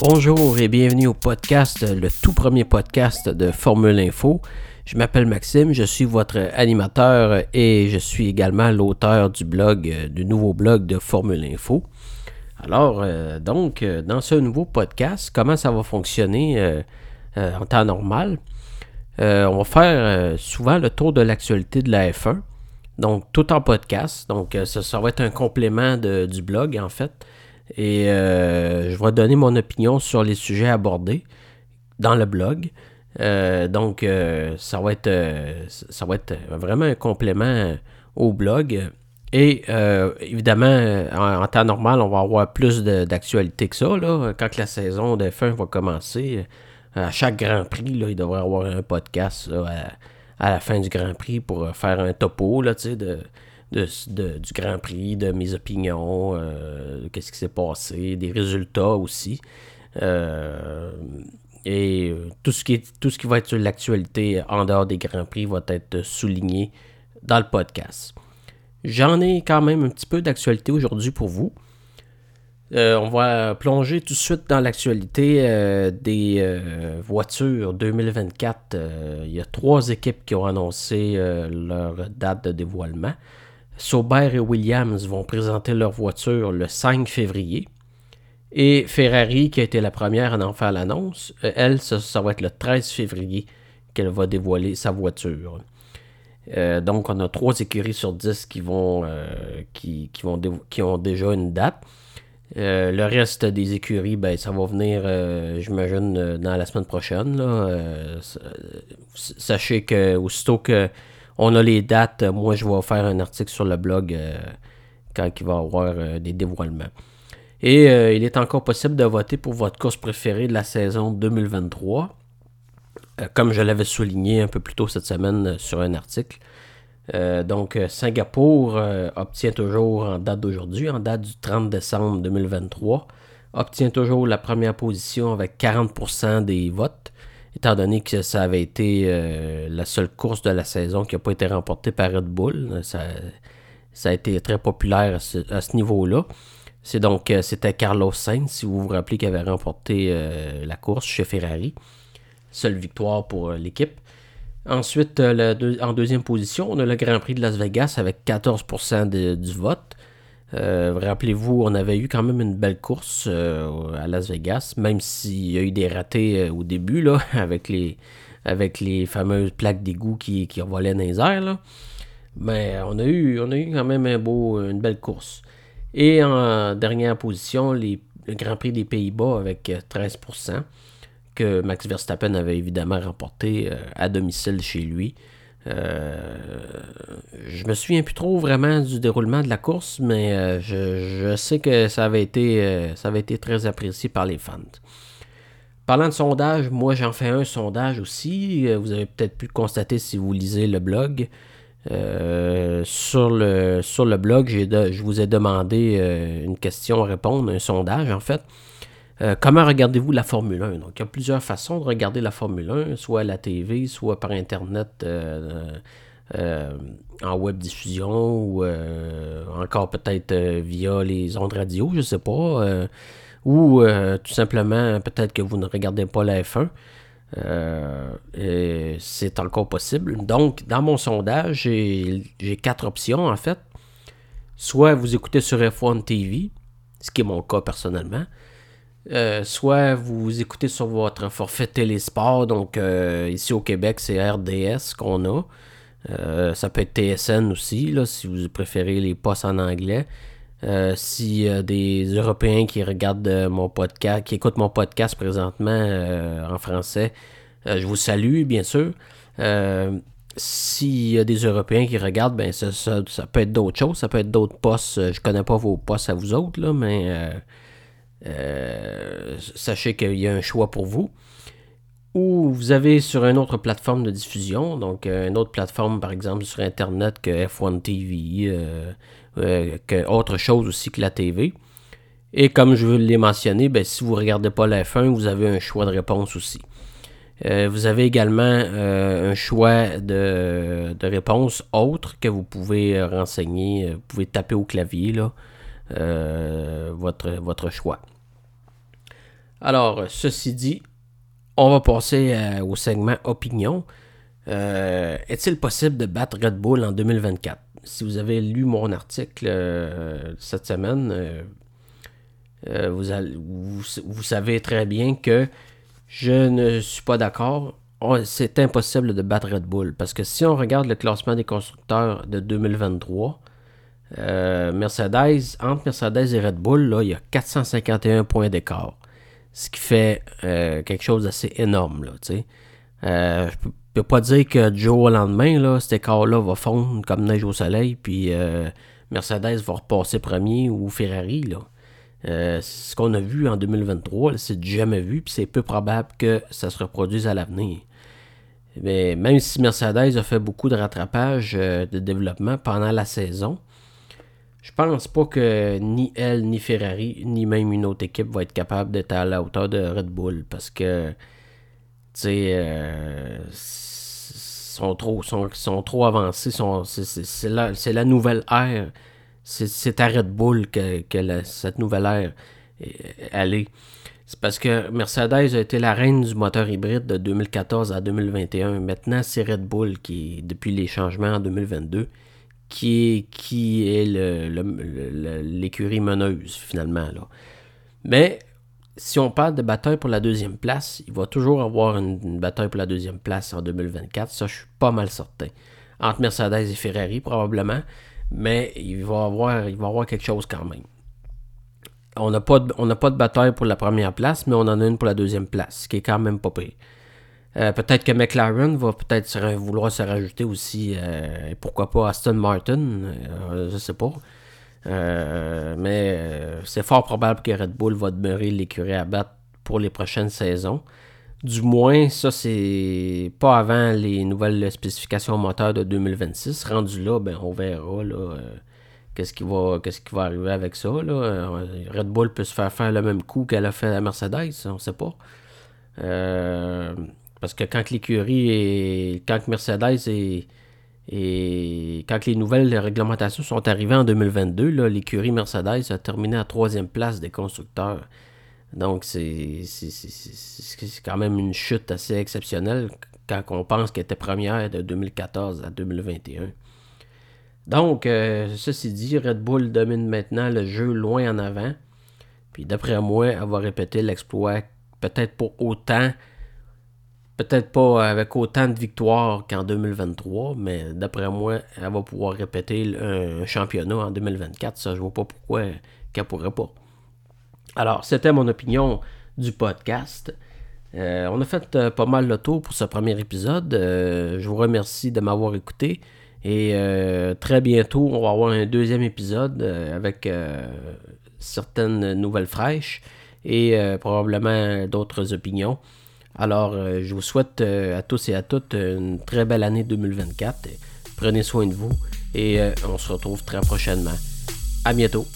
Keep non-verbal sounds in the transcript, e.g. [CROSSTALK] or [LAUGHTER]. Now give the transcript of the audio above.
Bonjour et bienvenue au podcast, le tout premier podcast de Formule Info. Je m'appelle Maxime, je suis votre animateur et je suis également l'auteur du blog, euh, du nouveau blog de Formule Info. Alors, euh, donc, euh, dans ce nouveau podcast, comment ça va fonctionner en temps normal? on va faire souvent le tour de l'actualité de la F1. Donc, tout en podcast. Donc, ça, ça va être un complément du blog, en fait. Et euh, je vais donner mon opinion sur les sujets abordés dans le blog. Euh, donc, euh, ça, va être, ça va être vraiment un complément au blog. Et évidemment, en, temps normal, on va avoir plus d'actualité que ça. Là, quand la saison de fin va commencer, à chaque Grand Prix, là, il devrait y avoir un podcast à, la fin du Grand Prix pour faire un topo là, de, de, du Grand Prix, de mes opinions, euh, qu'est-ce qui s'est passé, des résultats aussi. Euh, et euh, tout ce, qui tout ce qui va être sur l'actualité en dehors des Grands Prix va être souligné dans le podcast. J'en ai quand même un petit peu d'actualité aujourd'hui pour vous. on va plonger tout de suite dans l'actualité des voitures 2024. il y a trois équipes qui ont annoncé leur date de dévoilement. Sauber et Williams vont présenter leur voiture le 5 février. Et Ferrari, qui a été la première à en faire l'annonce, euh, elle, ça, va être le 13 février qu'elle va dévoiler sa voiture. Euh, donc, on a trois écuries sur 10 qui, vont, euh, qui ont déjà une date. le reste des écuries, ben, ça va venir, j'imagine, dans la semaine prochaine. sachez que aussitôt que on a les dates. Moi, je vais faire un article sur le blog euh, quand il va y avoir euh, des dévoilements. Et euh, il est encore possible de voter pour votre course préférée de la saison 2023. comme je l'avais souligné un peu plus tôt cette semaine sur un article. donc, Singapour obtient toujours en date d'aujourd'hui, en date du 30 décembre 2023, obtient toujours la première position avec 40% des votes étant donné que ça avait été euh, la seule course de la saison qui n'a pas été remportée par Red Bull. Ça, a été très populaire à ce, niveau-là. C'est donc euh, c'était Carlos Sainz, si vous vous rappelez, qui avait remporté euh, la course chez Ferrari. Seule victoire pour l'équipe. Ensuite, en deuxième position, on a le Grand Prix de Las Vegas avec 14% du vote. Euh, rappelez-vous, on avait eu quand même une belle course euh, à Las Vegas, même s'il y a eu des ratés euh, au début, là, [LAUGHS] avec les, fameuses plaques d'égout qui, qui revolaient dans les airs. Mais on a, eu, quand même une belle course. Et en dernière position, le Grand Prix des Pays-Bas avec 13%, que Max Verstappen avait évidemment remporté à domicile chez lui. Euh, je me souviens plus trop vraiment du déroulement de la course, mais euh, je, sais que ça avait, été, euh, ça avait été très apprécié par les fans. Parlant de sondage, moi j'en fais un sondage aussi. Vous avez peut-être pu constater si vous lisez le blog. sur, le, sur le blog, je vous ai demandé une question à répondre, un sondage en fait. Euh, comment regardez-vous la Formule 1? Donc, il y a plusieurs façons de regarder la Formule 1, soit à la TV, soit par Internet euh, euh, en web diffusion, ou encore peut-être via les ondes radio, je ne sais pas. ou tout simplement, peut-être que vous ne regardez pas la F1. c'est encore possible. Donc, dans mon sondage, j'ai quatre options en fait. Soit vous écoutez sur F1 TV, ce qui est mon cas personnellement. Euh, soit vous écoutez sur votre forfait télésport, donc euh, ici au Québec, c'est RDS qu'on a. Euh, ça peut être TSN aussi, là, si vous préférez les postes en anglais. A des Européens qui regardent mon podcast, qui écoutent mon podcast présentement en français, je vous salue, bien sûr. S'il y a des Européens qui regardent, ben ça, ça, peut être d'autres choses, ça peut être d'autres postes. Je connais pas vos postes à vous autres, là, mais sachez qu'il y a un choix pour vous. Ou vous avez sur une autre plateforme de diffusion, donc euh, une autre plateforme par exemple sur Internet que F1 TV, euh, que autre chose aussi que la TV. Et comme je l'ai mentionné, ben, si vous ne regardez pas la F1, vous avez un choix de réponse aussi. vous avez également un choix de, de, réponse autre que vous pouvez renseigner. Vous pouvez taper au clavier là, votre, votre choix. Alors, ceci dit, on va passer au segment opinion. Est-il possible de battre Red Bull en 2024 Si vous avez lu mon article cette semaine, vous, vous, savez très bien que je ne suis pas d'accord. C'est impossible de battre Red Bull parce que si on regarde le classement des constructeurs de 2023, euh, Mercedes, entre Mercedes et Red Bull, il y a 451 points d'écart. Ce qui fait euh, quelque chose d'assez énorme. Là, euh, je ne peux pas dire que du jour au lendemain, là, cet écart-là va fondre comme neige au soleil, puis Mercedes va repasser premier ou Ferrari. Là. Ce qu'on a vu en 2023, c'est jamais vu, puis c'est peu probable que ça se reproduise à l'avenir. Mais même si Mercedes a fait beaucoup de rattrapage de développement pendant la saison, je pense pas que ni elle, ni Ferrari, ni même une autre équipe va être capable d'être à la hauteur de Red Bull parce que, tu sais, euh, sont trop, sont, sont trop avancés. c'est, la, la nouvelle ère c'est à Red Bull que, cette nouvelle ère est C'est parce que Mercedes a été la reine du moteur hybride de 2014 à 2021. Maintenant, c'est Red Bull qui, depuis les changements en 2022, qui est, qui est l'écurie meneuse finalement. Là. Mais si on parle de bataille pour la deuxième place, il va toujours avoir une, bataille pour la deuxième place en 2024. Ça, je suis pas mal certain. Entre Mercedes et Ferrari, probablement mais il va avoir, avoir quelque chose quand même. On n'a pas, de, pas de bataille pour la première place, mais on en a une pour la deuxième place, ce qui est quand même pas pire. Euh, peut-être que McLaren va peut-être vouloir se rajouter aussi, euh, pourquoi pas Aston Martin, euh, je sais pas. mais c'est fort probable que Red Bull va demeurer l'écurie à battre pour les prochaines saisons. Du moins, ça, c'est pas avant les nouvelles spécifications moteurs de 2026. Rendu là, ben, on verra là, euh, qu'est-ce, qui va, qu'est-ce qui va arriver avec ça. Là. Euh, Red Bull peut se faire faire le même coup qu'elle a fait à Mercedes, on sait pas. Euh, parce que quand l'écurie est. Quand Mercedes. Et quand les nouvelles réglementations sont arrivées en 2022, l'écurie Mercedes a terminé à troisième place des constructeurs. Donc, c'est quand même une chute assez exceptionnelle quand on pense qu'elle était première de 2014 à 2021. Donc, euh, ceci dit, Red Bull domine maintenant le jeu loin en avant. Puis d'après moi, elle va répéter l'exploit peut-être pas autant, peut-être pas avec autant de victoires qu'en 2023, mais d'après moi, elle va pouvoir répéter un championnat en 2024. Ça, je vois pas pourquoi qu'elle pourrait pas. Alors, c'était mon opinion du podcast. Euh, on a fait euh, pas mal le tour pour ce premier épisode. Euh, je vous remercie de m'avoir écouté. Et très bientôt, on va avoir un deuxième épisode avec certaines nouvelles fraîches et probablement d'autres opinions. Alors, je vous souhaite à tous et à toutes une très belle année 2024. Prenez soin de vous et on se retrouve très prochainement. À bientôt.